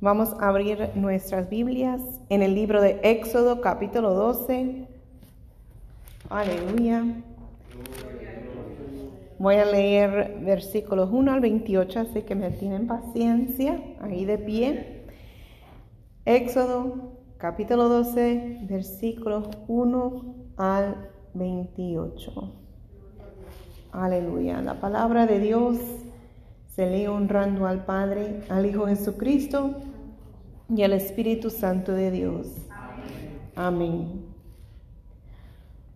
Vamos a abrir nuestras Biblias en el libro de Éxodo capítulo 12. Aleluya. Voy a leer versículos 1 al 28, así que me tienen paciencia ahí de pie. Éxodo capítulo 12, versículos 1 al 28. Aleluya. La palabra de Dios se lee honrando al Padre, al Hijo Jesucristo y al Espíritu Santo de Dios. Amén.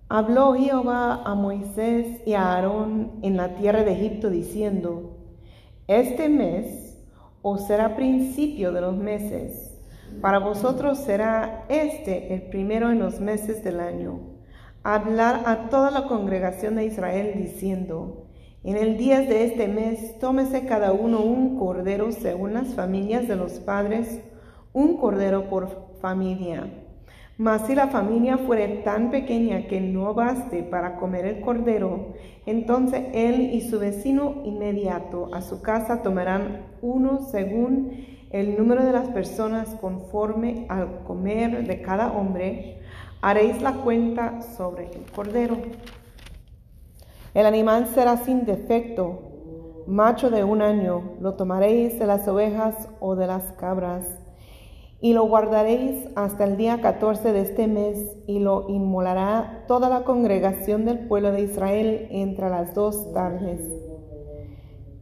Habló Jehová a Moisés y a Aarón en la tierra de Egipto diciendo, Este mes os será principio de los meses, para vosotros será este el primero en los meses del año. Hablar a toda la congregación de Israel diciendo, en el día de este mes, tómese cada uno un cordero según las familias de los padres, un cordero por familia. Mas si la familia fuere tan pequeña que no baste para comer el cordero, entonces él y su vecino inmediato a su casa tomarán uno según el número de las personas conforme al comer de cada hombre. Haréis la cuenta sobre el cordero. El animal será sin defecto, macho de un año, lo tomaréis de las ovejas o de las cabras, y lo guardaréis hasta el día 14 de este mes, y lo inmolará toda la congregación del pueblo de Israel entre las dos tardes.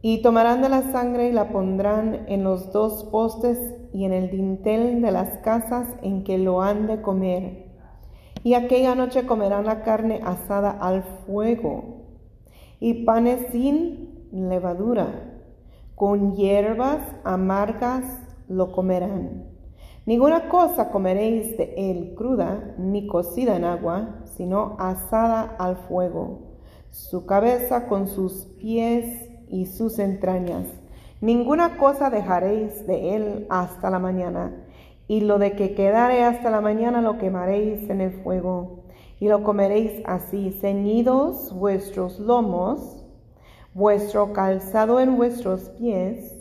Y tomarán de la sangre y la pondrán en los dos postes y en el dintel de las casas en que lo han de comer. Y aquella noche comerán la carne asada al fuego y panes sin levadura, con hierbas amargas lo comerán. Ninguna cosa comeréis de él cruda, ni cocida en agua, sino asada al fuego, su cabeza con sus pies y sus entrañas. Ninguna cosa dejaréis de él hasta la mañana, y lo de que quedare hasta la mañana lo quemaréis en el fuego y lo comeréis así, ceñidos vuestros lomos, vuestro calzado en vuestros pies,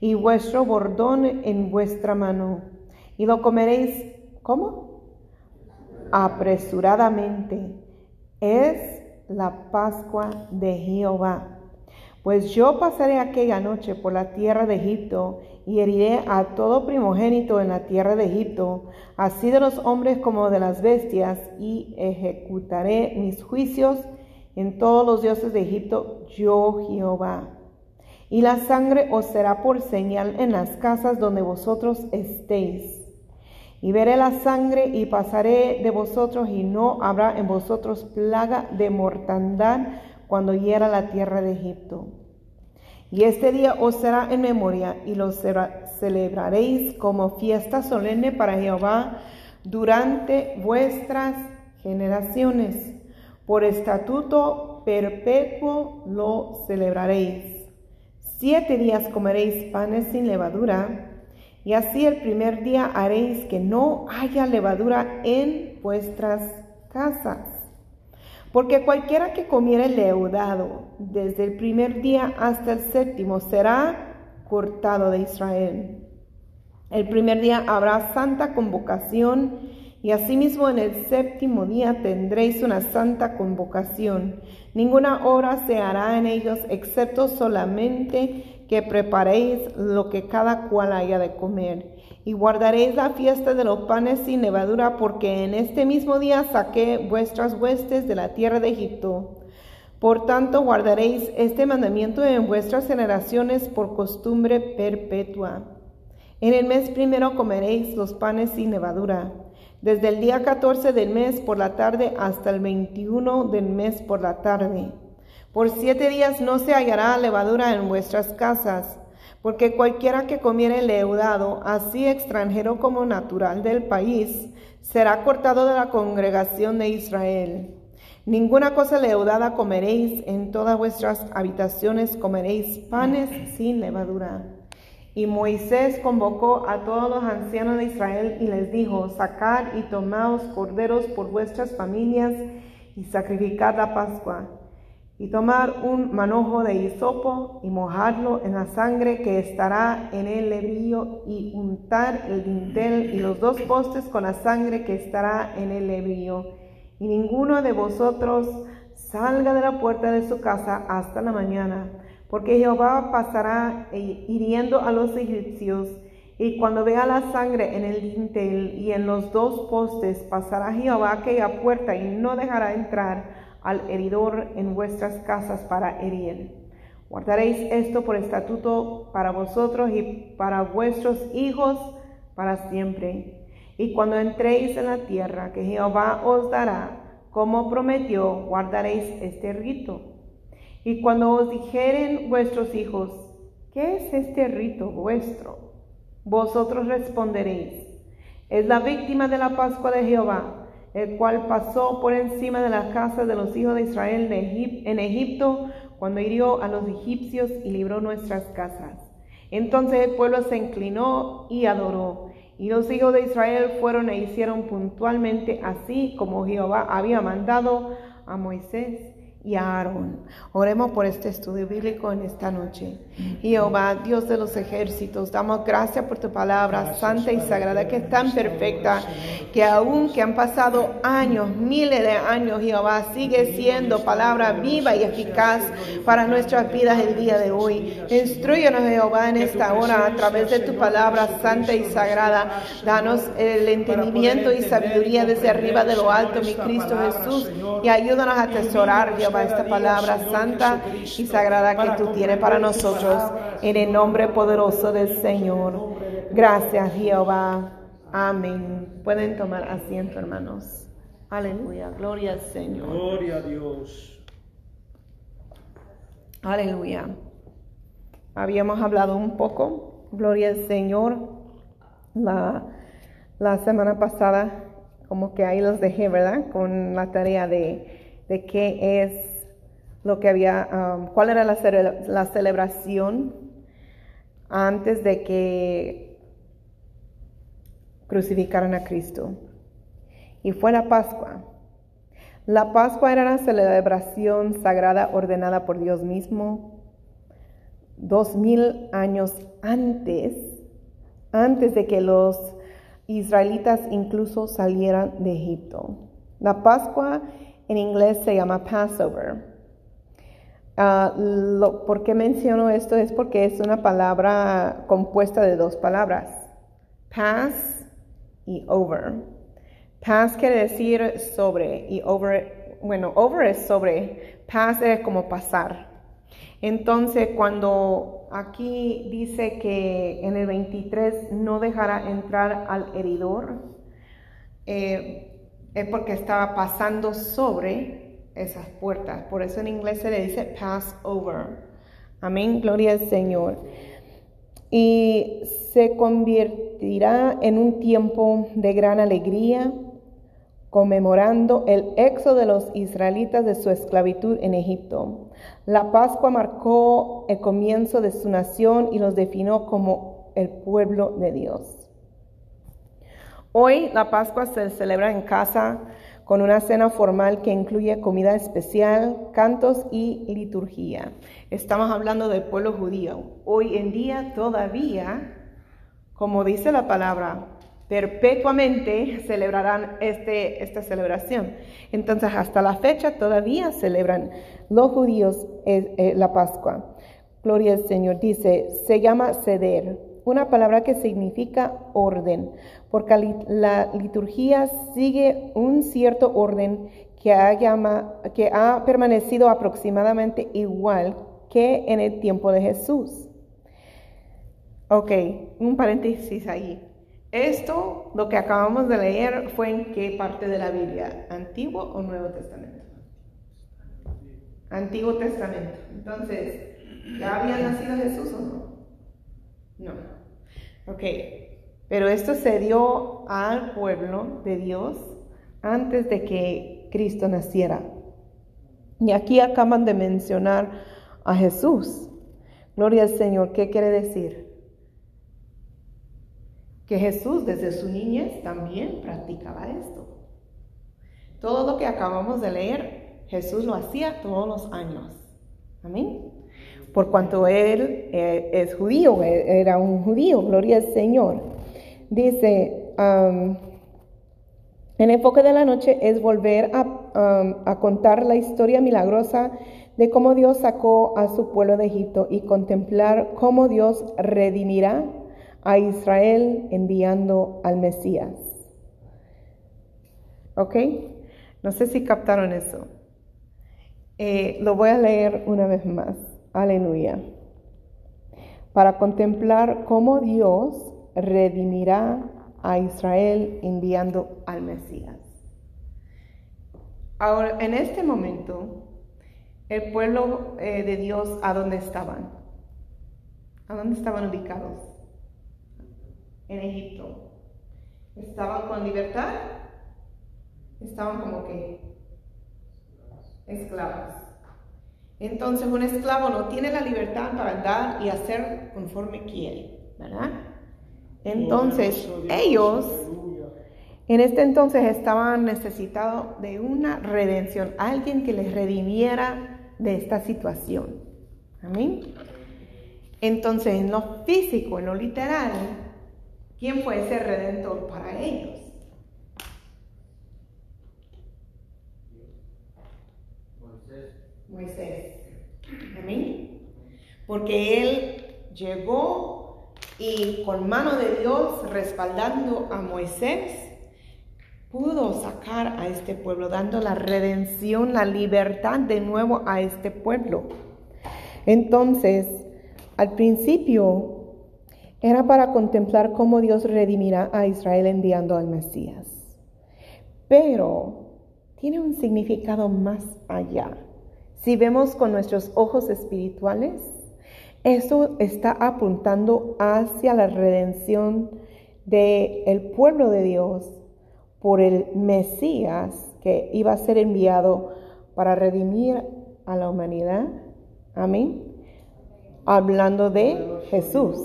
y vuestro bordón en vuestra mano, y lo comeréis, ¿cómo? Apresuradamente. Es la Pascua de Jehová. Pues yo pasaré aquella noche por la tierra de Egipto y heriré a todo primogénito en la tierra de Egipto, así de los hombres como de las bestias, y ejecutaré mis juicios en todos los dioses de Egipto, yo Jehová. Y la sangre os será por señal en las casas donde vosotros estéis. Y veré la sangre y pasaré de vosotros y no habrá en vosotros plaga de mortandad cuando hiera la tierra de Egipto. Y este día os será en memoria y lo celebraréis como fiesta solemne para Jehová durante vuestras generaciones. Por estatuto perpetuo lo celebraréis. Siete días comeréis panes sin levadura, y así el primer día haréis que no haya levadura en vuestras casas. Porque cualquiera que comiere leudado desde el primer día hasta el séptimo será cortado de Israel. El primer día habrá santa convocación y asimismo en el séptimo día tendréis una santa convocación. Ninguna obra se hará en ellos excepto solamente que preparéis lo que cada cual haya de comer y guardaréis la fiesta de los panes sin levadura, porque en este mismo día saqué vuestras huestes de la tierra de Egipto. Por tanto, guardaréis este mandamiento en vuestras generaciones por costumbre perpetua. En el mes primero comeréis los panes sin levadura, desde el día 14 del mes por la tarde hasta el 21 del mes por la tarde. Por siete días no se hallará levadura en vuestras casas porque cualquiera que comiere leudado, así extranjero como natural del país, será cortado de la congregación de Israel. Ninguna cosa leudada comeréis, en todas vuestras habitaciones comeréis panes sin levadura. Y Moisés convocó a todos los ancianos de Israel y les dijo, sacad y tomaos corderos por vuestras familias y sacrificad la Pascua y tomar un manojo de hisopo y mojarlo en la sangre que estará en el lebrillo y untar el dintel y los dos postes con la sangre que estará en el lebrillo. Y ninguno de vosotros salga de la puerta de su casa hasta la mañana, porque Jehová pasará hiriendo a los egipcios. Y cuando vea la sangre en el dintel y en los dos postes, pasará Jehová aquella puerta y no dejará entrar al heridor en vuestras casas para herir. Guardaréis esto por estatuto para vosotros y para vuestros hijos para siempre. Y cuando entréis en la tierra que Jehová os dará, como prometió, guardaréis este rito. Y cuando os dijeren vuestros hijos, ¿qué es este rito vuestro? Vosotros responderéis, es la víctima de la Pascua de Jehová el cual pasó por encima de la casa de los hijos de Israel en Egipto cuando hirió a los egipcios y libró nuestras casas. Entonces el pueblo se inclinó y adoró. Y los hijos de Israel fueron e hicieron puntualmente así como Jehová había mandado a Moisés y a Aarón. Oremos por este estudio bíblico en esta noche. Jehová, Dios de los ejércitos, damos gracias por tu palabra santa y sagrada que es tan perfecta que aun que han pasado años, miles de años, Jehová sigue siendo palabra viva y eficaz para nuestras vidas el día de hoy. Instruyenos, Jehová, en esta hora a través de tu palabra santa y sagrada. Danos el entendimiento y sabiduría desde arriba de lo alto, mi Cristo Jesús, y ayúdanos a atesorar, Jehová esta palabra santa y sagrada que tú tienes para nosotros, en el nombre poderoso del Señor. Gracias, Jehová. Amén. Pueden tomar asiento, hermanos. Aleluya. Gloria al Señor. Gloria a Dios. Aleluya. Habíamos hablado un poco, gloria al Señor, la, la semana pasada, como que ahí los dejé, ¿verdad? Con la tarea de de qué es lo que había, um, cuál era la, la celebración antes de que crucificaran a Cristo. Y fue la Pascua. La Pascua era la celebración sagrada ordenada por Dios mismo dos mil años antes, antes de que los israelitas incluso salieran de Egipto. La Pascua en inglés se llama Passover. Ah, ¿Por qué menciono esto? Es porque es una palabra compuesta de dos palabras, pass y over. Pass quiere decir sobre y over, bueno, over es sobre, pass es como pasar. Entonces, cuando aquí dice que en el 23 no dejará entrar al heridor, eh, es porque estaba pasando sobre esas puertas. Por eso en inglés se le dice pass over. Amén, gloria al Señor. Y se convertirá en un tiempo de gran alegría, conmemorando el éxodo de los israelitas de su esclavitud en Egipto. La Pascua marcó el comienzo de su nación y los definió como el pueblo de Dios. Hoy la Pascua se celebra en casa con una cena formal que incluye comida especial, cantos y liturgia. Estamos hablando del pueblo judío. Hoy en día todavía, como dice la palabra, perpetuamente celebrarán este, esta celebración. Entonces, hasta la fecha todavía celebran los judíos eh, eh, la Pascua. Gloria al Señor. Dice, se llama ceder, una palabra que significa orden porque la liturgia sigue un cierto orden que ha, que ha permanecido aproximadamente igual que en el tiempo de Jesús. Ok, un paréntesis ahí. Esto, lo que acabamos de leer, fue en qué parte de la Biblia, Antiguo o Nuevo Testamento. Antiguo Testamento. Entonces, ¿ya había nacido Jesús o no? No. Ok, pero esto se dio al pueblo de Dios antes de que Cristo naciera. Y aquí acaban de mencionar a Jesús. Gloria al Señor. ¿Qué quiere decir? Que Jesús desde su niñez también practicaba esto. Todo lo que acabamos de leer, Jesús lo hacía todos los años. Amén. Por cuanto él eh, es judío, e, era un judío, gloria al Señor. Dice, um, el enfoque de la noche es volver a, um, a contar la historia milagrosa de cómo Dios sacó a su pueblo de Egipto y contemplar cómo Dios redimirá a Israel enviando al Mesías. ¿Ok? No sé si captaron eso. Eh, lo voy a leer una vez más. Aleluya. Para contemplar cómo Dios redimirá a Israel enviando al Mesías. Ahora, en este momento, el pueblo eh, de Dios, ¿a dónde estaban? ¿A dónde estaban ubicados? En Egipto. ¿Estaban con libertad? Estaban como que esclavos. Entonces un esclavo no tiene la libertad para dar y hacer conforme quiere, ¿verdad? Entonces ellos en este entonces estaban necesitados de una redención, alguien que les redimiera de esta situación. Amén. Entonces en lo físico, en lo literal, ¿quién fue ese redentor para ellos? Moisés. Amén. Porque él llegó y con mano de Dios respaldando a Moisés, pudo sacar a este pueblo, dando la redención, la libertad de nuevo a este pueblo. Entonces, al principio era para contemplar cómo Dios redimirá a Israel enviando al Mesías. Pero tiene un significado más allá. Si vemos con nuestros ojos espirituales, eso está apuntando hacia la redención del el pueblo de Dios por el Mesías que iba a ser enviado para redimir a la humanidad. Amén. Hablando de Jesús.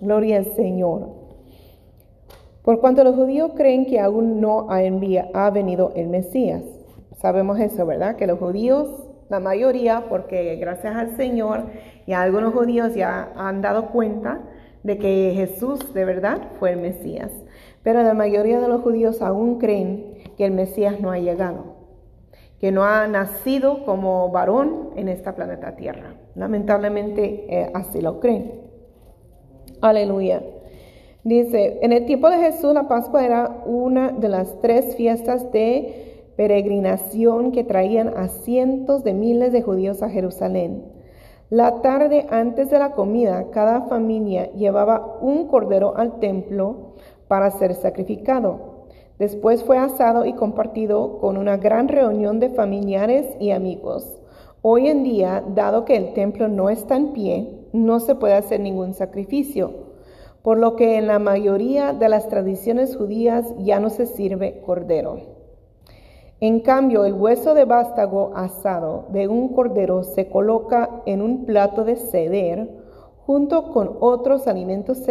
Gloria al Señor. Por cuanto los judíos creen que aún no ha, ha venido el Mesías. Sabemos eso, ¿verdad? Que los judíos la mayoría, porque gracias al Señor y algunos judíos ya han dado cuenta de que Jesús de verdad fue el Mesías. Pero la mayoría de los judíos aún creen que el Mesías no ha llegado, que no ha nacido como varón en esta planeta Tierra. Lamentablemente eh, así lo creen. Aleluya. Dice, en el tiempo de Jesús la Pascua era una de las tres fiestas de peregrinación que traían a cientos de miles de judíos a Jerusalén. La tarde antes de la comida, cada familia llevaba un cordero al templo para ser sacrificado. Después fue asado y compartido con una gran reunión de familiares y amigos. Hoy en día, dado que el templo no está en pie, no se puede hacer ningún sacrificio, por lo que en la mayoría de las tradiciones judías ya no se sirve cordero. En cambio, el hueso de vástago asado de un cordero se coloca en un plato de ceder junto con otros alimentos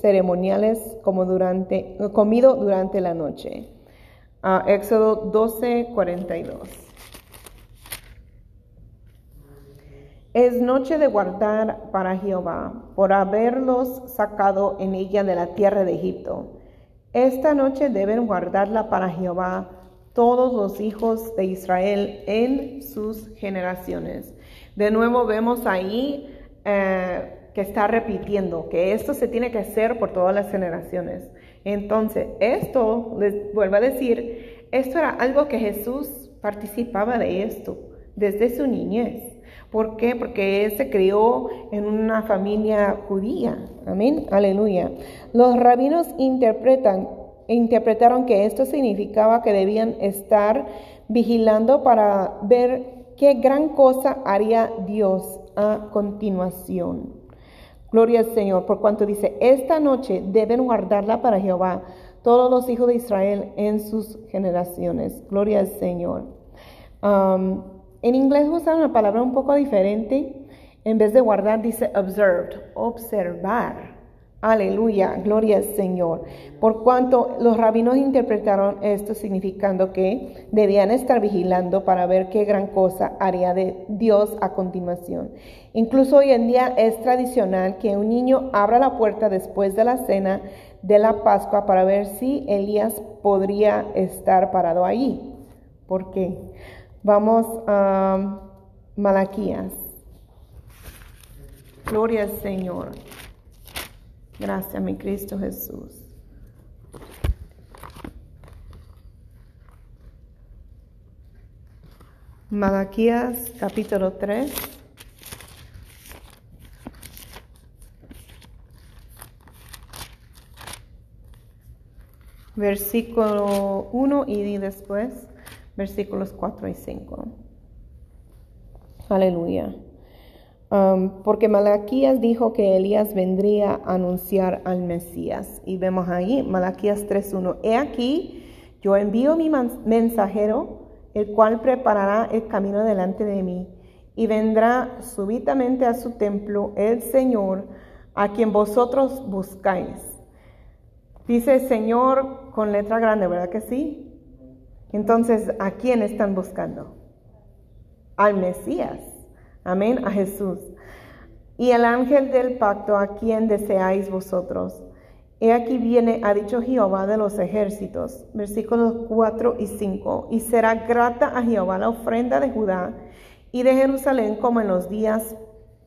ceremoniales como durante, comido durante la noche. Éxodo 12, 42. Es noche de guardar para Jehová, por haberlos sacado en ella de la tierra de Egipto. Esta noche deben guardarla para Jehová todos los hijos de Israel en sus generaciones. De nuevo vemos ahí eh, que está repitiendo que esto se tiene que hacer por todas las generaciones. Entonces, esto, les vuelvo a decir, esto era algo que Jesús participaba de esto desde su niñez. ¿Por qué? Porque él se crió en una familia judía. Amén. Aleluya. Los rabinos interpretan interpretaron que esto significaba que debían estar vigilando para ver qué gran cosa haría Dios a continuación. Gloria al Señor, por cuanto dice, esta noche deben guardarla para Jehová todos los hijos de Israel en sus generaciones. Gloria al Señor. Um, en inglés usan una palabra un poco diferente. En vez de guardar, dice observed, observar. Aleluya, gloria al Señor. Por cuanto los rabinos interpretaron esto significando que debían estar vigilando para ver qué gran cosa haría de Dios a continuación. Incluso hoy en día es tradicional que un niño abra la puerta después de la cena de la Pascua para ver si Elías podría estar parado allí. ¿Por qué? Vamos a Malaquías. Gloria al Señor. Gracias, mi Cristo Jesús. Malaquías capítulo 3. Versículo 1 y después versículos 4 y 5. Aleluya. Porque Malaquías dijo que Elías vendría a anunciar al Mesías. Y vemos ahí, Malaquías 3.1. He aquí, yo envío mi mensajero, el cual preparará el camino delante de mí. Y vendrá súbitamente a su templo el Señor, a quien vosotros buscáis. Dice Señor con letra grande, ¿verdad que sí? Entonces, ¿a quién están buscando? Al Mesías. Amén, a Jesús. Y el ángel del pacto, a quien deseáis vosotros. He aquí viene, ha dicho Jehová de los ejércitos, versículos 4 y 5, y será grata a Jehová la ofrenda de Judá y de Jerusalén como en los días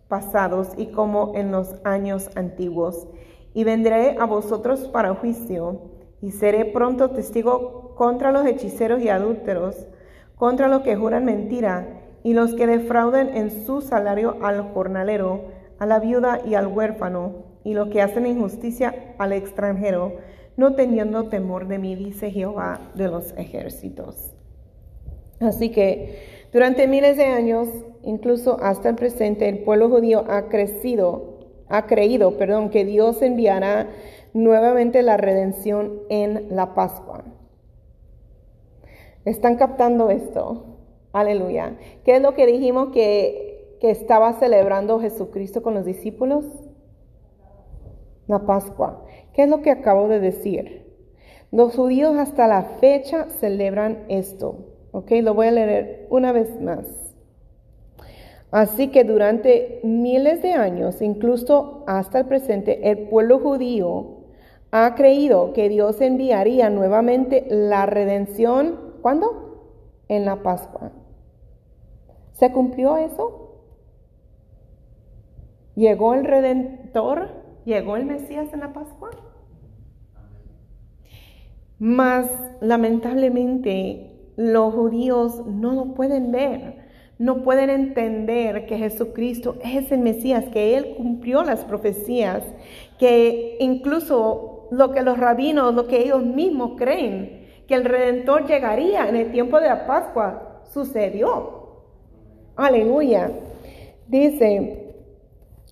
pasados y como en los años antiguos. Y vendré a vosotros para juicio, y seré pronto testigo contra los hechiceros y adúlteros, contra los que juran mentira y los que defrauden en su salario al jornalero, a la viuda y al huérfano, y los que hacen injusticia al extranjero, no teniendo temor de mí, dice Jehová de los ejércitos. Así que durante miles de años, incluso hasta el presente, el pueblo judío ha crecido, ha creído, perdón, que Dios enviará nuevamente la redención en la Pascua. ¿Están captando esto? Aleluya. ¿Qué es lo que dijimos que, que estaba celebrando Jesucristo con los discípulos? La Pascua. ¿Qué es lo que acabo de decir? Los judíos hasta la fecha celebran esto. ¿Ok? Lo voy a leer una vez más. Así que durante miles de años, incluso hasta el presente, el pueblo judío ha creído que Dios enviaría nuevamente la redención. ¿Cuándo? En la Pascua. ¿Se cumplió eso? ¿Llegó el Redentor? ¿Llegó el Mesías en la Pascua? Mas lamentablemente los judíos no lo pueden ver, no pueden entender que Jesucristo es el Mesías, que Él cumplió las profecías, que incluso lo que los rabinos, lo que ellos mismos creen, que el Redentor llegaría en el tiempo de la Pascua, sucedió. Aleluya. Dice,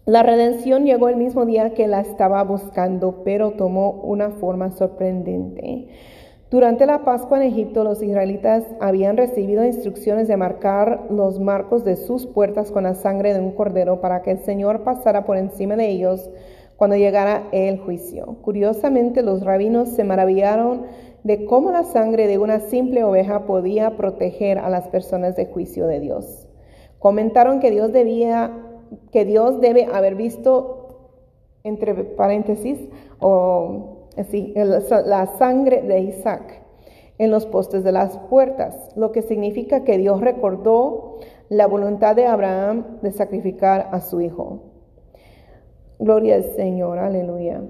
la redención llegó el mismo día que la estaba buscando, pero tomó una forma sorprendente. Durante la Pascua en Egipto, los israelitas habían recibido instrucciones de marcar los marcos de sus puertas con la sangre de un cordero para que el Señor pasara por encima de ellos cuando llegara el juicio. Curiosamente, los rabinos se maravillaron de cómo la sangre de una simple oveja podía proteger a las personas del juicio de Dios. Comentaron que Dios debía, que Dios debe haber visto, entre paréntesis, o la sangre de Isaac en los postes de las puertas, lo que significa que Dios recordó la voluntad de Abraham de sacrificar a su hijo. Gloria al Señor, aleluya.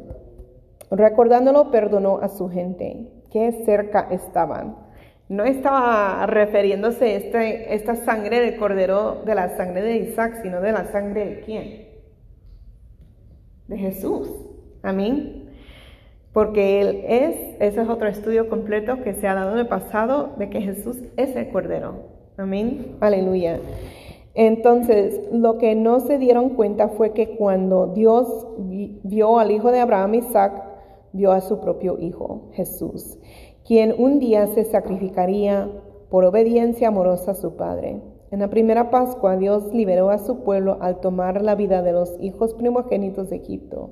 Recordándolo, perdonó a su gente, que cerca estaban no estaba refiriéndose este, esta sangre del cordero de la sangre de Isaac, sino de la sangre de quién? De Jesús. Amén. Porque Él es, ese es otro estudio completo que se ha dado en el pasado de que Jesús es el cordero. Amén. Aleluya. Entonces, lo que no se dieron cuenta fue que cuando Dios vio al hijo de Abraham, Isaac, vio a su propio hijo, Jesús quien un día se sacrificaría por obediencia amorosa a su Padre. En la primera Pascua Dios liberó a su pueblo al tomar la vida de los hijos primogénitos de Egipto.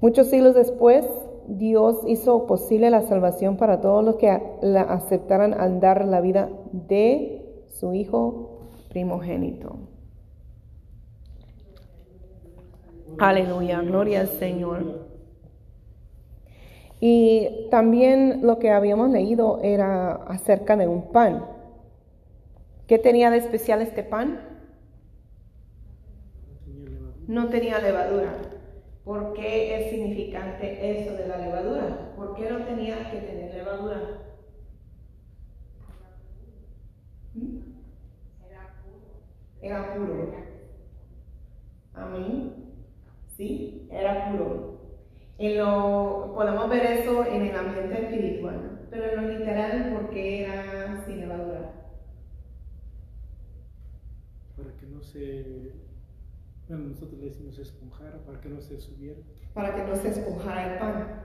Muchos siglos después, Dios hizo posible la salvación para todos los que la aceptaran al dar la vida de su Hijo primogénito. Aleluya, gloria al Señor. Y también lo que habíamos leído era acerca de un pan. ¿Qué tenía de especial este pan? No tenía levadura. ¿Por qué es significante eso de la levadura? ¿Por qué no tenía que tener levadura? ¿Mm? Era puro. Amén. Sí, era puro. Y lo, podemos ver eso en el ambiente espiritual, pero en lo literal, ¿por qué era sin levadura? Para que no se bueno, nosotros le decimos esponjar para que no se subiera. Para que no se esponjara el pan.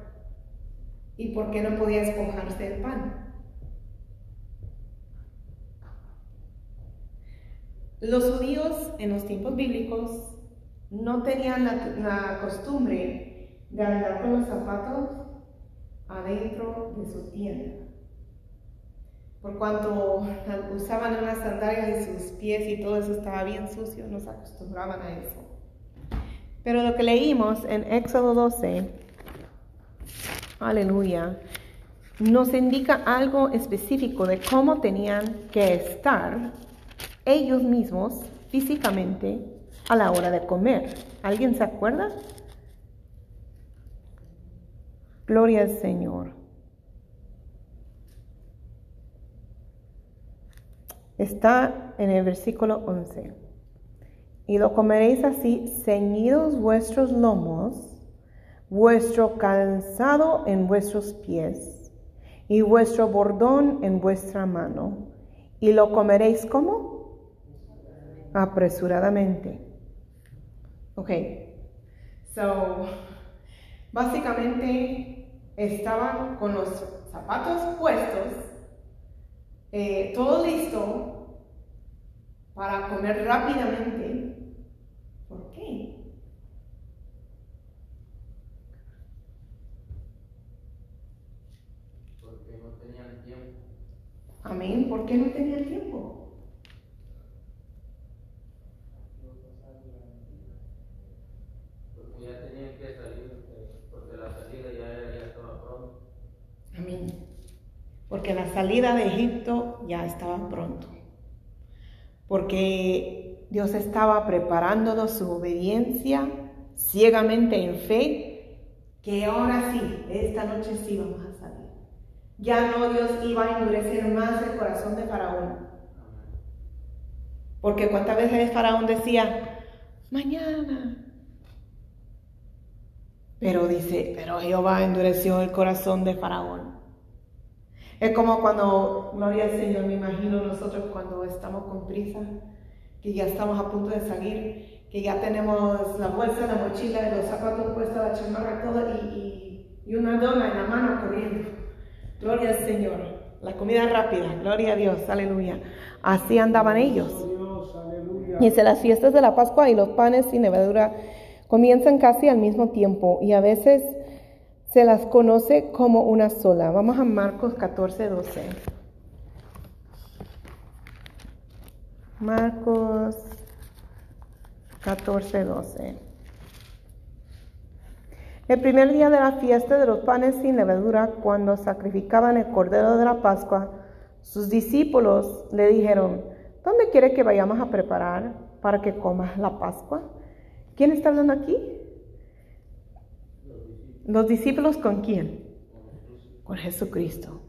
¿Y por qué no podía esponjarse el pan? Los judíos en los tiempos bíblicos no tenían la, la costumbre de andar con los zapatos adentro de su tienda por cuanto usaban unas sandalias y sus pies y todo eso estaba bien sucio, no se acostumbraban a eso. Pero lo que leímos en Éxodo 12, aleluya, nos indica algo específico de cómo tenían que estar ellos mismos físicamente a la hora de comer. ¿Alguien se acuerda? Gloria al Señor. Está en el versículo 11. Y lo comeréis así, ceñidos vuestros lomos, vuestro calzado en vuestros pies, y vuestro bordón en vuestra mano. Y lo comeréis como? Apresuradamente. Ok. So, básicamente estaban con los zapatos puestos eh, todo listo para comer rápidamente. ¿Por qué? Porque no tenían tiempo. Amén. ¿Por qué no tenían tiempo? Porque ya tenían que salir, eh, porque la salida ya, ya estaba pronto. Amén porque la salida de Egipto ya estaba pronto, porque Dios estaba preparándonos su obediencia ciegamente en fe, que ahora sí, esta noche sí vamos a salir. Ya no Dios iba a endurecer más el corazón de Faraón. Porque cuántas veces Faraón decía, mañana. Pero dice, pero Jehová endureció el corazón de Faraón. Es como cuando, gloria al Señor, me imagino nosotros cuando estamos con prisa, que ya estamos a punto de salir, que ya tenemos la bolsa, la mochila, los zapatos puestos, la chamarra, todo, y, y, una dona en la mano corriendo. Gloria al Señor. La comida rápida, gloria a Dios, aleluya. Así andaban ellos. Y Dice, las fiestas de la Pascua y los panes sin levadura comienzan casi al mismo tiempo y a veces se las conoce como una sola. Vamos a Marcos 14, 12. Marcos 14, 12. El primer día de la fiesta de los panes sin levadura, cuando sacrificaban el cordero de la Pascua, sus discípulos le dijeron, ¿dónde quiere que vayamos a preparar para que comas la Pascua? ¿Quién está hablando aquí? ¿Los discípulos con quién? Con Jesucristo.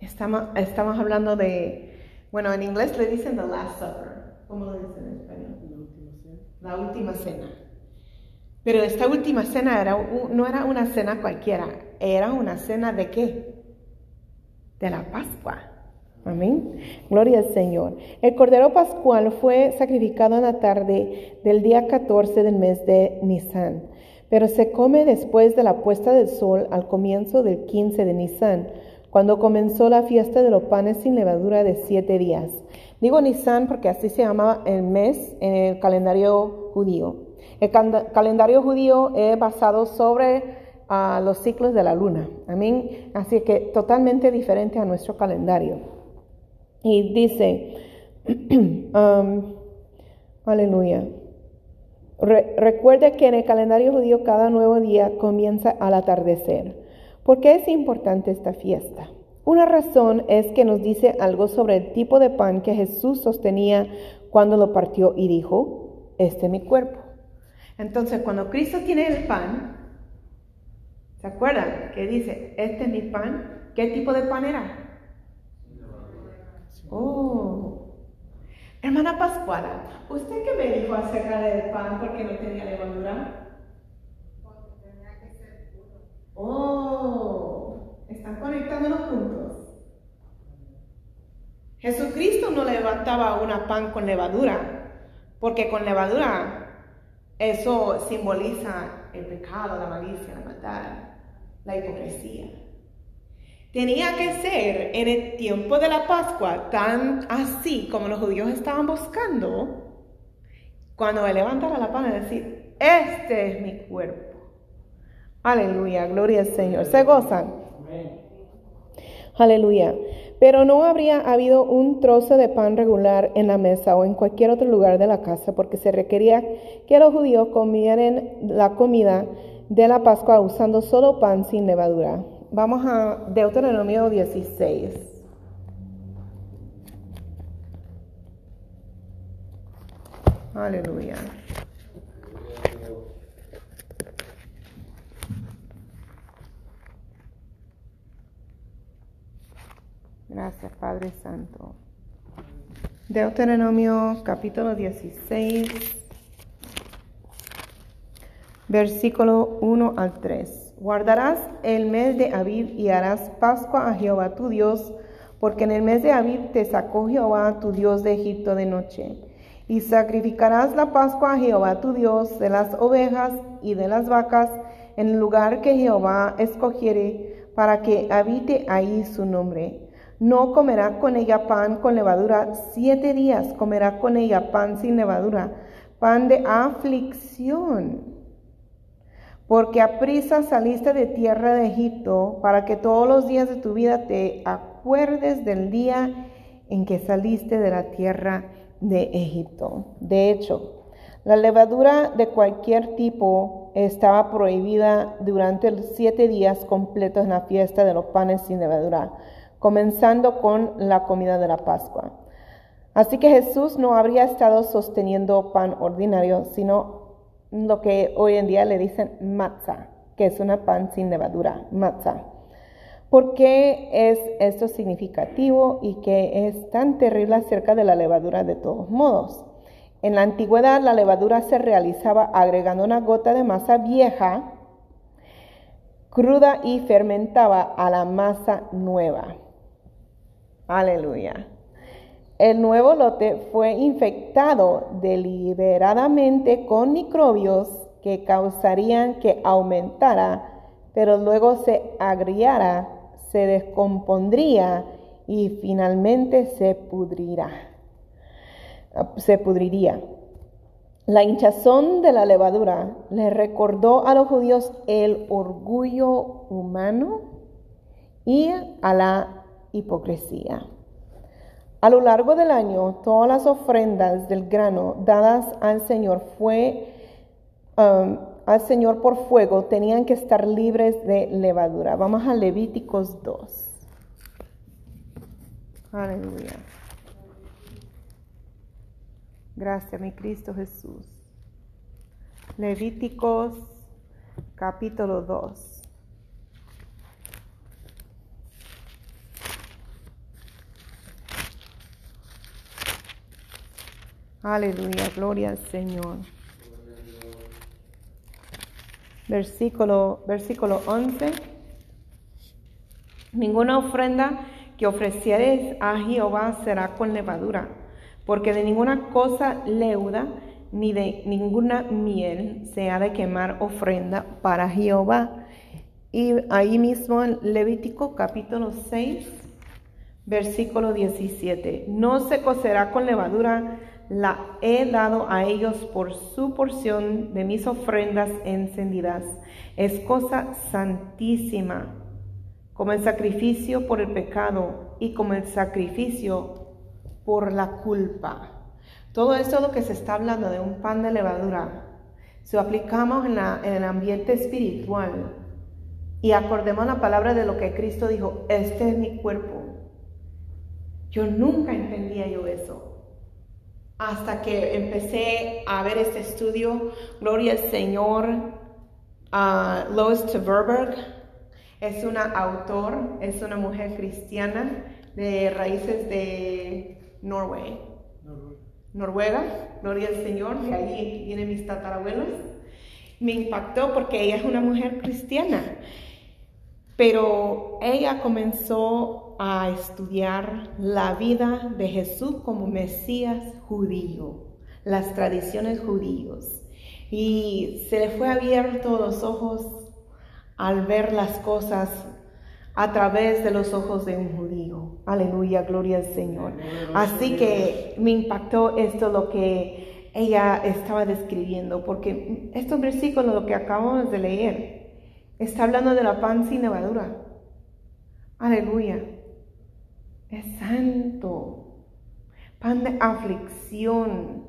Estamos, estamos hablando de, bueno, en inglés le dicen the Last Supper. ¿Cómo lo dicen en español? La última cena. Pero esta última cena era, no era una cena cualquiera, era una cena de qué? De la Pascua. Amén. Gloria al Señor. El Cordero Pascual fue sacrificado en la tarde del día 14 del mes de Nisan pero se come después de la puesta del sol al comienzo del 15 de Nisan, cuando comenzó la fiesta de los panes sin levadura de siete días. Digo Nisan porque así se llamaba el mes en el calendario judío. El cal- calendario judío es basado sobre ah, los ciclos de la luna. Amén. Así que totalmente diferente a nuestro calendario. Y dice, um, aleluya. Re- recuerde que en el calendario judío cada nuevo día comienza al atardecer. ¿Por qué es importante esta fiesta? Una razón es que nos dice algo sobre el tipo de pan que Jesús sostenía cuando lo partió y dijo, este es mi cuerpo. Entonces, cuando Cristo tiene el pan, ¿se acuerdan? Que dice, este es mi pan. ¿Qué tipo de pan era? Oh. Hermana Pascuala, ¿usted qué me dijo acerca del pan porque no tenía levadura? Oh, están conectando los puntos. Jesucristo no levantaba una pan con levadura, porque con levadura eso simboliza el pecado, la malicia, la maldad, la hipocresía. Tenía que ser en el tiempo de la Pascua tan así como los judíos estaban buscando, cuando levantara la pan y decir, este es mi cuerpo. Aleluya, gloria al Señor. ¿Se gozan? Aleluya. Pero no habría habido un trozo de pan regular en la mesa o en cualquier otro lugar de la casa porque se requería que los judíos comieran la comida de la Pascua usando solo pan sin levadura. Vamos a Deuteronomio 16. Aleluya. Gracias, Padre Santo. Deuteronomio capítulo 16, versículo 1 al 3. Guardarás el mes de Abib y harás Pascua a Jehová tu Dios, porque en el mes de Abib te sacó Jehová tu Dios de Egipto de noche. Y sacrificarás la Pascua a Jehová tu Dios de las ovejas y de las vacas en el lugar que Jehová escogiere para que habite ahí su nombre. No comerá con ella pan con levadura, siete días comerá con ella pan sin levadura, pan de aflicción. Porque a prisa saliste de tierra de Egipto, para que todos los días de tu vida te acuerdes del día en que saliste de la tierra de Egipto. De hecho, la levadura de cualquier tipo estaba prohibida durante los siete días completos en la fiesta de los panes sin levadura comenzando con la comida de la Pascua. Así que Jesús no habría estado sosteniendo pan ordinario, sino lo que hoy en día le dicen matzah, que es una pan sin levadura, matzah. ¿Por qué es esto significativo y qué es tan terrible acerca de la levadura de todos modos? En la antigüedad la levadura se realizaba agregando una gota de masa vieja, cruda y fermentaba a la masa nueva. Aleluya. El nuevo lote fue infectado deliberadamente con microbios que causarían que aumentara, pero luego se agriara, se descompondría y finalmente se pudrirá. Se pudriría. La hinchazón de la levadura le recordó a los judíos el orgullo humano y a la hipocresía. A lo largo del año, todas las ofrendas del grano dadas al Señor fue um, al Señor por fuego tenían que estar libres de levadura. Vamos a Levíticos 2. Aleluya. Gracias, mi Cristo Jesús. Levíticos capítulo 2. Aleluya, gloria al Señor. Versículo, versículo 11. Ninguna ofrenda que ofrecieres a Jehová será con levadura, porque de ninguna cosa leuda ni de ninguna miel se ha de quemar ofrenda para Jehová. Y ahí mismo en Levítico capítulo 6, versículo 17. No se cocerá con levadura la he dado a ellos por su porción de mis ofrendas encendidas. Es cosa santísima, como el sacrificio por el pecado y como el sacrificio por la culpa. Todo esto es lo que se está hablando de un pan de levadura. Si lo aplicamos en, en el ambiente espiritual y acordemos la palabra de lo que Cristo dijo, este es mi cuerpo. Yo nunca entendía yo eso hasta que empecé a ver este estudio. Gloria al Señor. Uh, Lois Tverberg es una autor, es una mujer cristiana de raíces de Norway. Noruega, gloria al Señor, de ahí vienen mis tatarabuelos. Me impactó porque ella es una mujer cristiana, pero ella comenzó a estudiar la vida de Jesús como Mesías judío, las tradiciones judíos. Y se le fue abierto los ojos al ver las cosas a través de los ojos de un judío. Aleluya, gloria al Señor. Así que me impactó esto lo que ella estaba describiendo, porque estos versículos, lo que acabamos de leer, está hablando de la pan sin levadura. Aleluya es santo, pan de aflicción.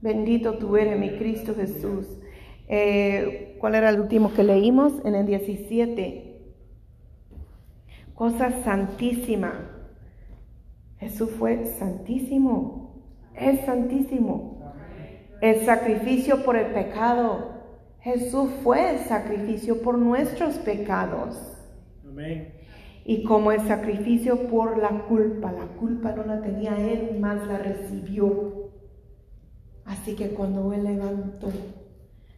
Bendito tú eres, mi Cristo Jesús. Eh, ¿Cuál era el último que leímos? En el 17. Cosa santísima. Jesús fue santísimo. Es santísimo. El sacrificio por el pecado. Jesús fue el sacrificio por nuestros pecados. Amén y como el sacrificio por la culpa. La culpa no la tenía él, más la recibió. Así que cuando él levantó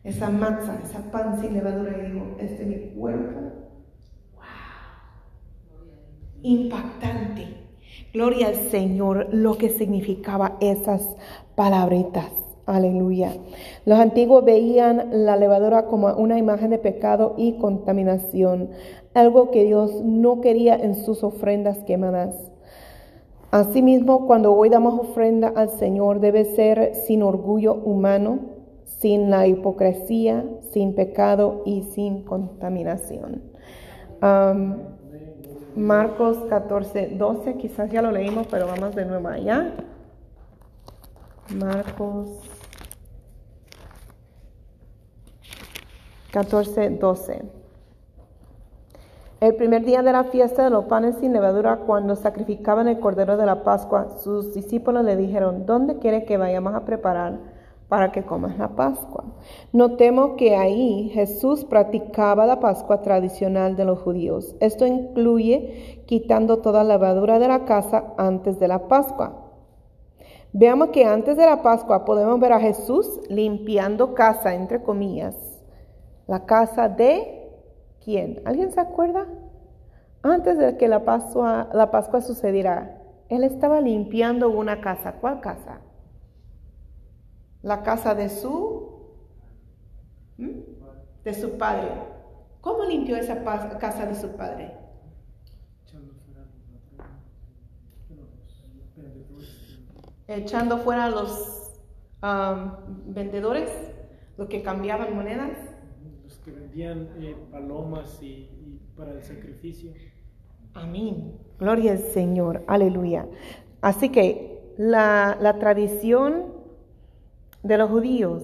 esa masa, esa pan sin levadura, y dijo, este es mi cuerpo, wow, impactante. Gloria al Señor, lo que significaba esas palabritas. Aleluya. Los antiguos veían la levadura como una imagen de pecado y contaminación, algo que Dios no quería en sus ofrendas quemadas. Asimismo, cuando hoy damos ofrenda al Señor, debe ser sin orgullo humano, sin la hipocresía, sin pecado y sin contaminación. Marcos 14, 12, quizás ya lo leímos, pero vamos de nuevo allá. Marcos 14, 12. El primer día de la fiesta de los panes sin levadura, cuando sacrificaban el cordero de la Pascua, sus discípulos le dijeron, ¿dónde quiere que vayamos a preparar para que comas la Pascua? Notemos que ahí Jesús practicaba la Pascua tradicional de los judíos. Esto incluye quitando toda levadura de la casa antes de la Pascua. Veamos que antes de la Pascua podemos ver a Jesús limpiando casa, entre comillas. La casa de quién? ¿Alguien se acuerda? Antes de que la Pascua, la Pascua sucediera, Él estaba limpiando una casa. ¿Cuál casa? La casa de su, de su padre. ¿Cómo limpió esa casa de su padre? echando fuera a los vendedores, los que cambiaban monedas. Que vendían eh, palomas y, para el sacrificio. Amén. Gloria al Señor. Aleluya. Así que la, la tradición de los judíos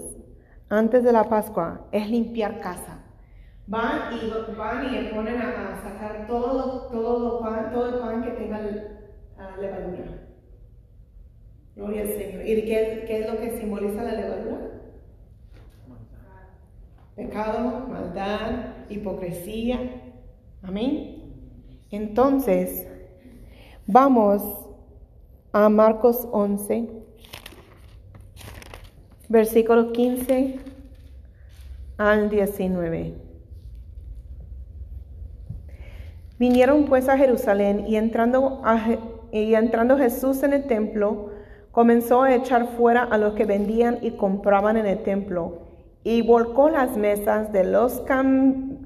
antes de la Pascua es limpiar casa. Van y, van y le ponen a, sacar todo, todo, pan, todo el pan que tenga levadura. Gloria al Señor. ¿Y qué, qué es lo que simboliza la levadura? Pecado, maldad, hipocresía. Amén. Entonces, vamos a Marcos 11, versículo 15 al 19. Vinieron pues a Jerusalén y entrando, y entrando Jesús en el templo, comenzó a echar fuera a los que vendían y compraban en el templo, y volcó las mesas de los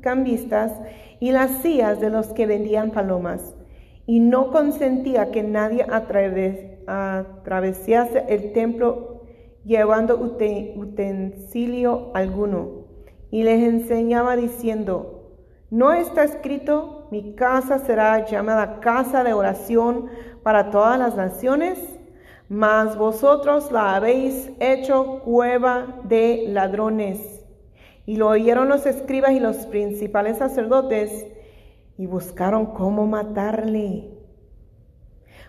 cambistas y las sillas de los que vendían palomas, y no consentía que nadie atravesase el templo llevando ute- utensilio alguno, y les enseñaba diciendo, ¿no está escrito, mi casa será llamada casa de oración para todas las naciones? Mas vosotros la habéis hecho cueva de ladrones. Y lo oyeron los escribas y los principales sacerdotes y buscaron cómo matarle,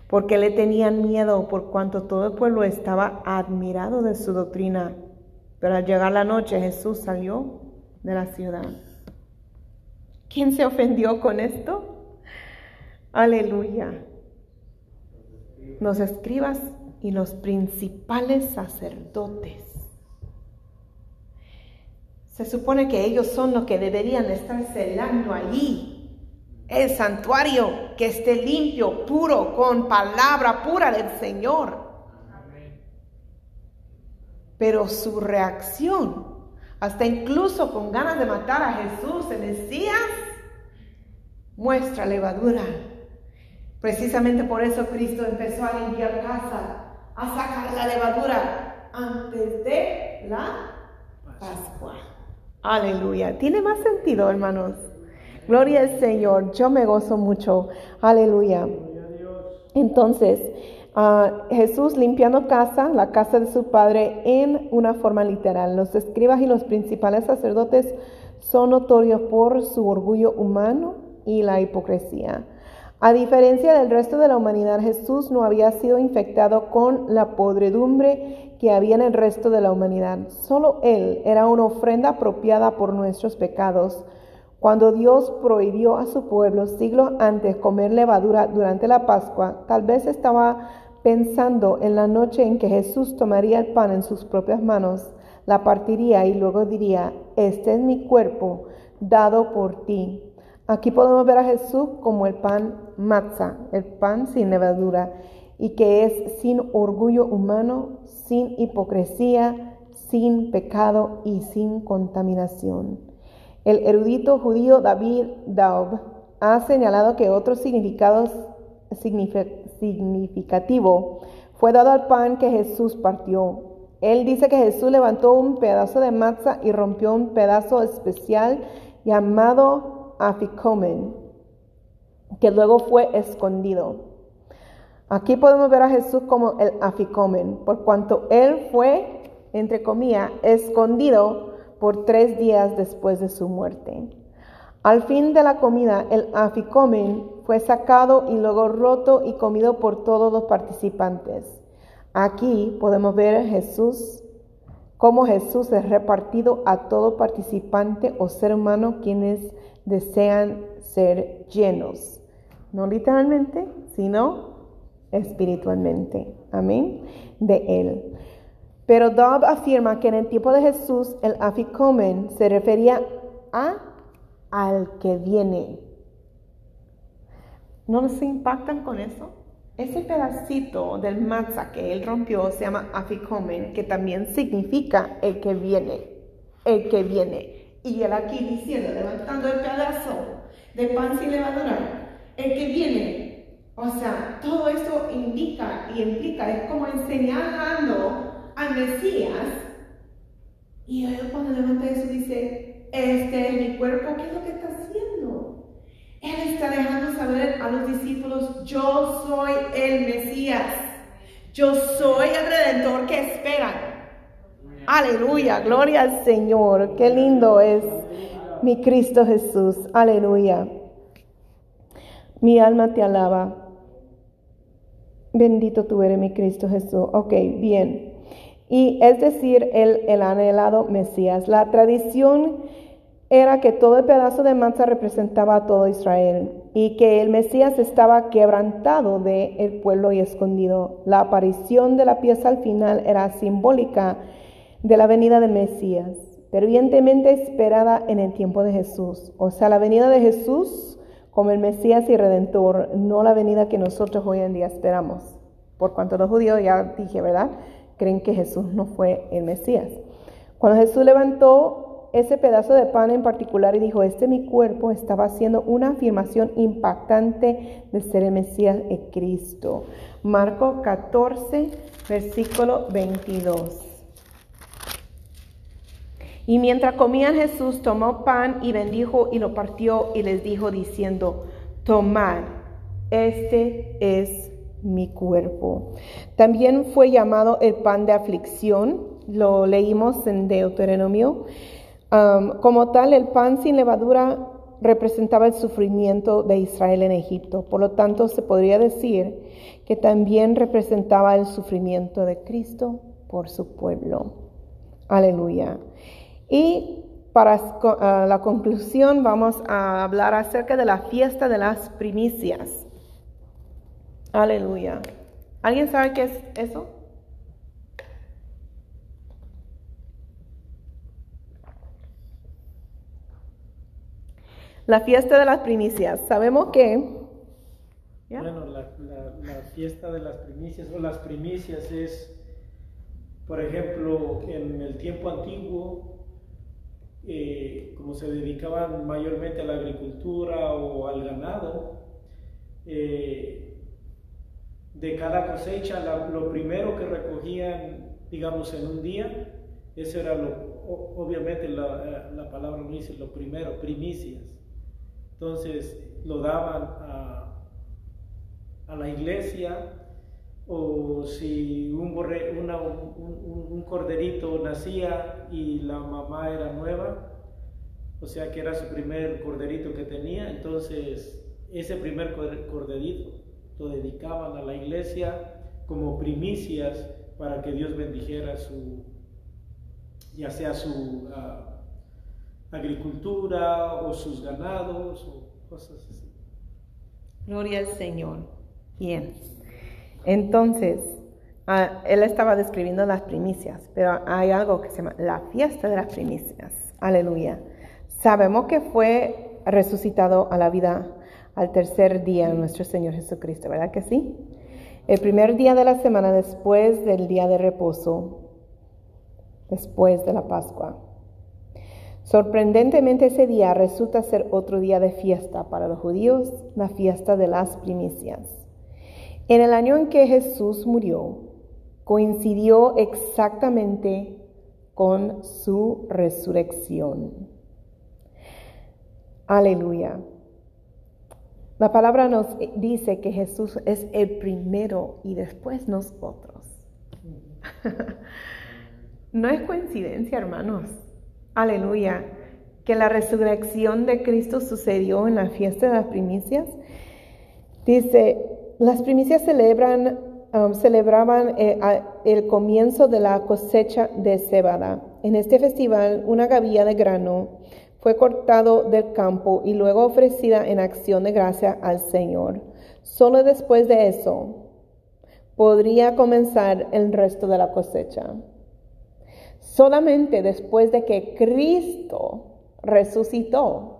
porque le tenían miedo por cuanto todo el pueblo estaba admirado de su doctrina. Pero al llegar la noche Jesús salió de la ciudad. ¿Quién se ofendió con esto? Aleluya. Los escribas y los principales sacerdotes. Se supone que ellos son los que deberían estar celando allí el santuario, que esté limpio, puro, con palabra pura del Señor. Pero su reacción, hasta incluso con ganas de matar a Jesús, el Mesías, muestra levadura. Precisamente por eso Cristo empezó a limpiar casa, a sacar la levadura antes de la Pascua. Aleluya. Tiene más sentido, hermanos. Gloria al Señor. Yo me gozo mucho. Aleluya. Entonces, uh, Jesús limpiando casa, la casa de su padre, en una forma literal. Los escribas y los principales sacerdotes son notorios por su orgullo humano y la hipocresía. A diferencia del resto de la humanidad, Jesús no había sido infectado con la podredumbre que había en el resto de la humanidad. Solo Él era una ofrenda apropiada por nuestros pecados. Cuando Dios prohibió a su pueblo siglos antes comer levadura durante la Pascua, tal vez estaba pensando en la noche en que Jesús tomaría el pan en sus propias manos, la partiría y luego diría, este es mi cuerpo dado por ti. Aquí podemos ver a Jesús como el pan matzah, el pan sin levadura, y que es sin orgullo humano, sin hipocresía, sin pecado y sin contaminación. El erudito judío David Daub ha señalado que otro significado significativo fue dado al pan que Jesús partió. Él dice que Jesús levantó un pedazo de matzah y rompió un pedazo especial llamado afikomen, que luego fue escondido. Aquí podemos ver a Jesús como el afikomen, por cuanto él fue, entre comillas, escondido por tres días después de su muerte. Al fin de la comida, el afikomen fue sacado y luego roto y comido por todos los participantes. Aquí podemos ver a Jesús, cómo Jesús es repartido a todo participante o ser humano quienes desean ser llenos. No literalmente, sino espiritualmente. Amén. De Él. Pero Dobb afirma que en el tiempo de Jesús el afikomen se refería a al que viene. ¿No se impactan con eso? Ese pedacito del matzah que él rompió se llama afikomen, que también significa el que viene, el que viene. Y él aquí diciendo, levantando el pedazo de pan sin levadura, el que viene. O sea, todo esto indica y implica, es como enseñando al Mesías. Y él cuando levanta eso dice, este es mi cuerpo, ¿qué es lo que está haciendo? Él está dejando saber a los discípulos, yo soy el Mesías, yo soy el redentor que esperan. Aleluya, gloria al Señor, qué lindo es mi Cristo Jesús, aleluya. Mi alma te alaba. Bendito tú eres mi Cristo Jesús. Ok, bien. Y es decir, el, el anhelado Mesías. La tradición era que todo el pedazo de manza representaba a todo Israel y que el Mesías estaba quebrantado del el pueblo y escondido. La aparición de la pieza al final era simbólica de la venida del Mesías, fervientemente esperada en el tiempo de Jesús. O sea, la venida de Jesús como el Mesías y Redentor, no la venida que nosotros hoy en día esperamos. Por cuanto los judíos, ya dije, ¿verdad? Creen que Jesús no fue el Mesías. Cuando Jesús levantó ese pedazo de pan en particular y dijo, este mi cuerpo estaba haciendo una afirmación impactante de ser el Mesías de Cristo. Marco 14, versículo 22. Y mientras comían Jesús tomó pan y bendijo y lo partió y les dijo diciendo, tomad, este es mi cuerpo. También fue llamado el pan de aflicción, lo leímos en Deuteronomio. Um, como tal, el pan sin levadura representaba el sufrimiento de Israel en Egipto. Por lo tanto, se podría decir que también representaba el sufrimiento de Cristo por su pueblo. Aleluya. Y para uh, la conclusión vamos a hablar acerca de la fiesta de las primicias. Aleluya. ¿Alguien sabe qué es eso? La fiesta de las primicias. Sabemos que... Bueno, la, fiesta de las primicias o las primicias es, por ejemplo, en el tiempo antiguo, eh, como se dedicaban mayormente a la agricultura o al ganado, eh, de cada cosecha, lo primero que recogían, digamos, en un día, eso era obviamente la, la palabra lo dice, lo primero, primicias. Entonces lo daban a, a la iglesia o si un, un, corderito nacía y la mamá era nueva, o sea que era su primer corderito que tenía, entonces ese primer corderito lo dedicaban a la iglesia como primicias para que Dios bendijera su, ya sea su ah, agricultura o sus ganados o cosas así. Gloria al Señor. Bien. Entonces, ah, él estaba describiendo las primicias, pero hay algo que se llama la fiesta de las primicias. Aleluya. Sabemos que fue resucitado a la vida al tercer día nuestro Señor Jesucristo, ¿verdad que sí? El primer día de la semana después del día de reposo, después de la Pascua. Sorprendentemente ese día resulta ser otro día de fiesta para los judíos, la fiesta de las primicias. En el año en que Jesús murió, coincidió exactamente con su resurrección. Aleluya. La palabra nos dice que Jesús es el primero y después nosotros. no es coincidencia, hermanos. Aleluya. Que la resurrección de Cristo sucedió en la fiesta de las primicias. Dice, las primicias celebran, um, celebraban eh, el comienzo de la cosecha de cebada. En este festival, una gavilla de grano fue cortado del campo y luego ofrecida en acción de gracia al Señor. Solo después de eso podría comenzar el resto de la cosecha. Solamente después de que Cristo resucitó,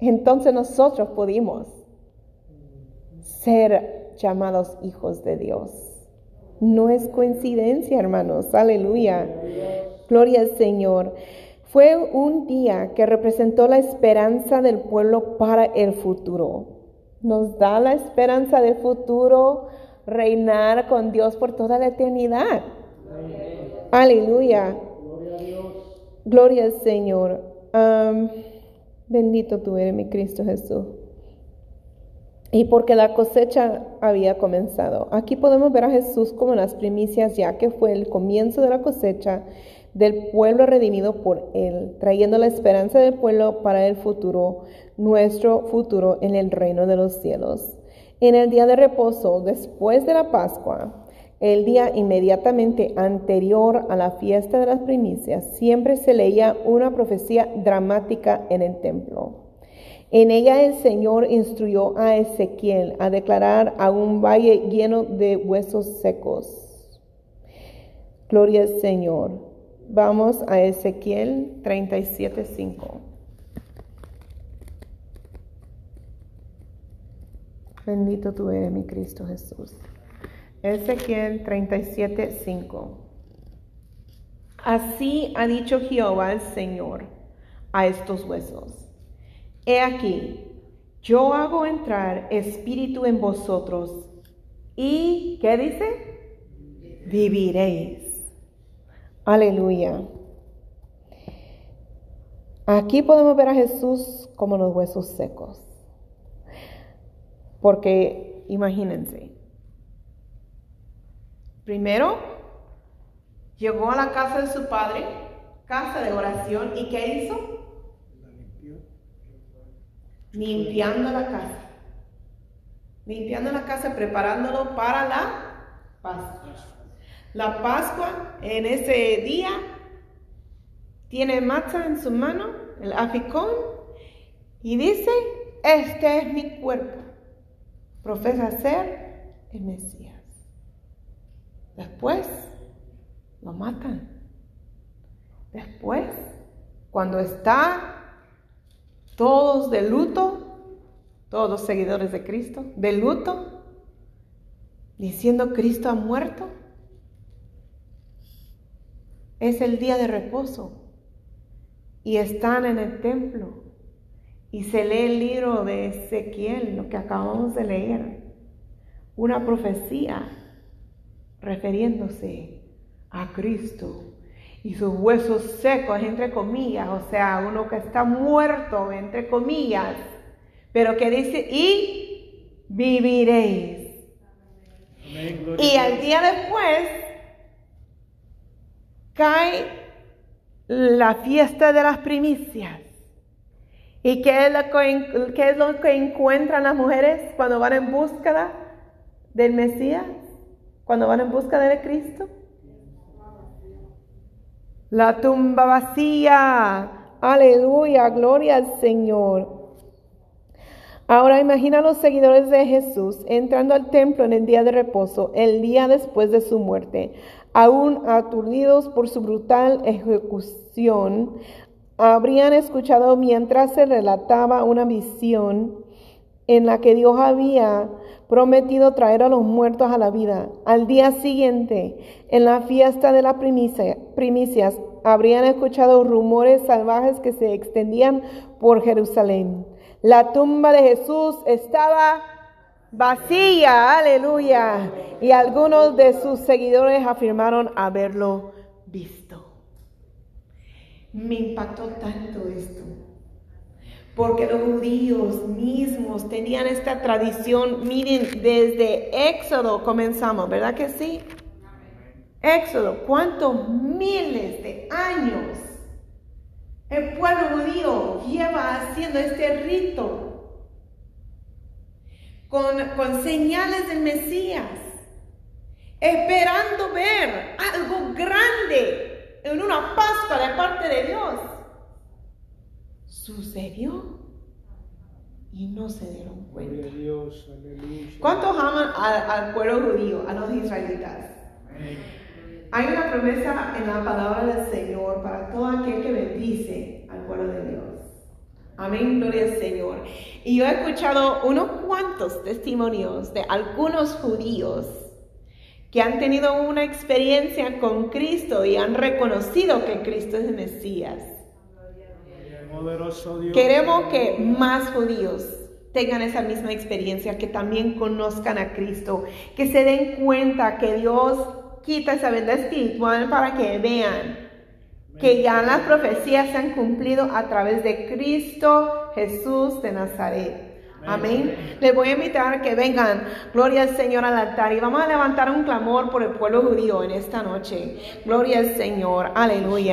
entonces nosotros pudimos ser llamados hijos de Dios. No es coincidencia, hermanos. Aleluya. Gloria al Señor. Fue un día que representó la esperanza del pueblo para el futuro. Nos da la esperanza del futuro reinar con Dios por toda la eternidad. Aleluya. Gloria al Señor. bendito tú eres, mi Cristo Jesús. Y porque la cosecha había comenzado. Aquí podemos ver a Jesús como las primicias, ya que fue el comienzo de la cosecha del pueblo redimido por Él, trayendo la esperanza del pueblo para el futuro, nuestro futuro en el reino de los cielos. En el día de reposo, después de la Pascua, el día inmediatamente anterior a la fiesta de las primicias, siempre se leía una profecía dramática en el templo. En ella el Señor instruyó a Ezequiel a declarar a un valle lleno de huesos secos. Gloria al Señor. Vamos a Ezequiel 37.5. Bendito tú eres, mi Cristo Jesús. Ezequiel 37, 5. Así ha dicho Jehová el Señor a estos huesos. He aquí, yo hago entrar espíritu en vosotros y, ¿qué dice? Viviréis. Aleluya. Aquí podemos ver a Jesús como los huesos secos. Porque imagínense, primero llegó a la casa de su padre, casa de oración, ¿y qué hizo? Limpiando la casa. Limpiando la casa, preparándolo para la Pascua. La Pascua en ese día tiene matzah en su mano, el aficón, y dice, este es mi cuerpo. Profesa ser el Mesías. Después lo matan. Después, cuando está todos de luto, todos seguidores de Cristo, de luto, diciendo Cristo ha muerto, es el día de reposo. Y están en el templo. Y se lee el libro de Ezequiel, lo que acabamos de leer, una profecía refiriéndose a Cristo y sus huesos secos, entre comillas, o sea, uno que está muerto, entre comillas, pero que dice, y viviréis. y al día después cae la fiesta de las primicias. ¿Y qué es, lo que, qué es lo que encuentran las mujeres cuando van en búsqueda del Mesías? Cuando van en búsqueda de Cristo. La tumba vacía. Aleluya, gloria al Señor. Ahora imagina a los seguidores de Jesús entrando al templo en el día de reposo, el día después de su muerte aún aturdidos por su brutal ejecución, habrían escuchado mientras se relataba una visión en la que Dios había prometido traer a los muertos a la vida. Al día siguiente, en la fiesta de las primicias, habrían escuchado rumores salvajes que se extendían por Jerusalén. La tumba de Jesús estaba vacía, aleluya. Y algunos de sus seguidores afirmaron haberlo visto. Me impactó tanto esto, porque los judíos mismos tenían esta tradición, miren, desde Éxodo comenzamos, ¿verdad que sí? Éxodo, ¿cuántos miles de años el pueblo judío lleva haciendo este rito? con, señales del Mesías, esperando ver algo grande en una Pascua de parte de Dios. Sucedió y no se dieron cuenta. ¿Cuántos aman al, pueblo judío, a los israelitas? Hay una promesa en la palabra del Señor para todo aquel que bendice al pueblo de Dios. Amén, gloria al Señor. Y yo he escuchado unos cuantos testimonios de algunos judíos que han tenido una experiencia con Cristo y han reconocido que Cristo es el Mesías. Queremos que más judíos tengan esa misma experiencia, que también conozcan a Cristo, que se den cuenta que Dios quita esa venda espiritual para que vean que ya las profecías se han cumplido a través de Cristo Jesús de Nazaret. Amén. Les voy a invitar a que vengan, gloria al Señor al altar y vamos a levantar un clamor por el pueblo judío en esta noche. Gloria al Señor, aleluya.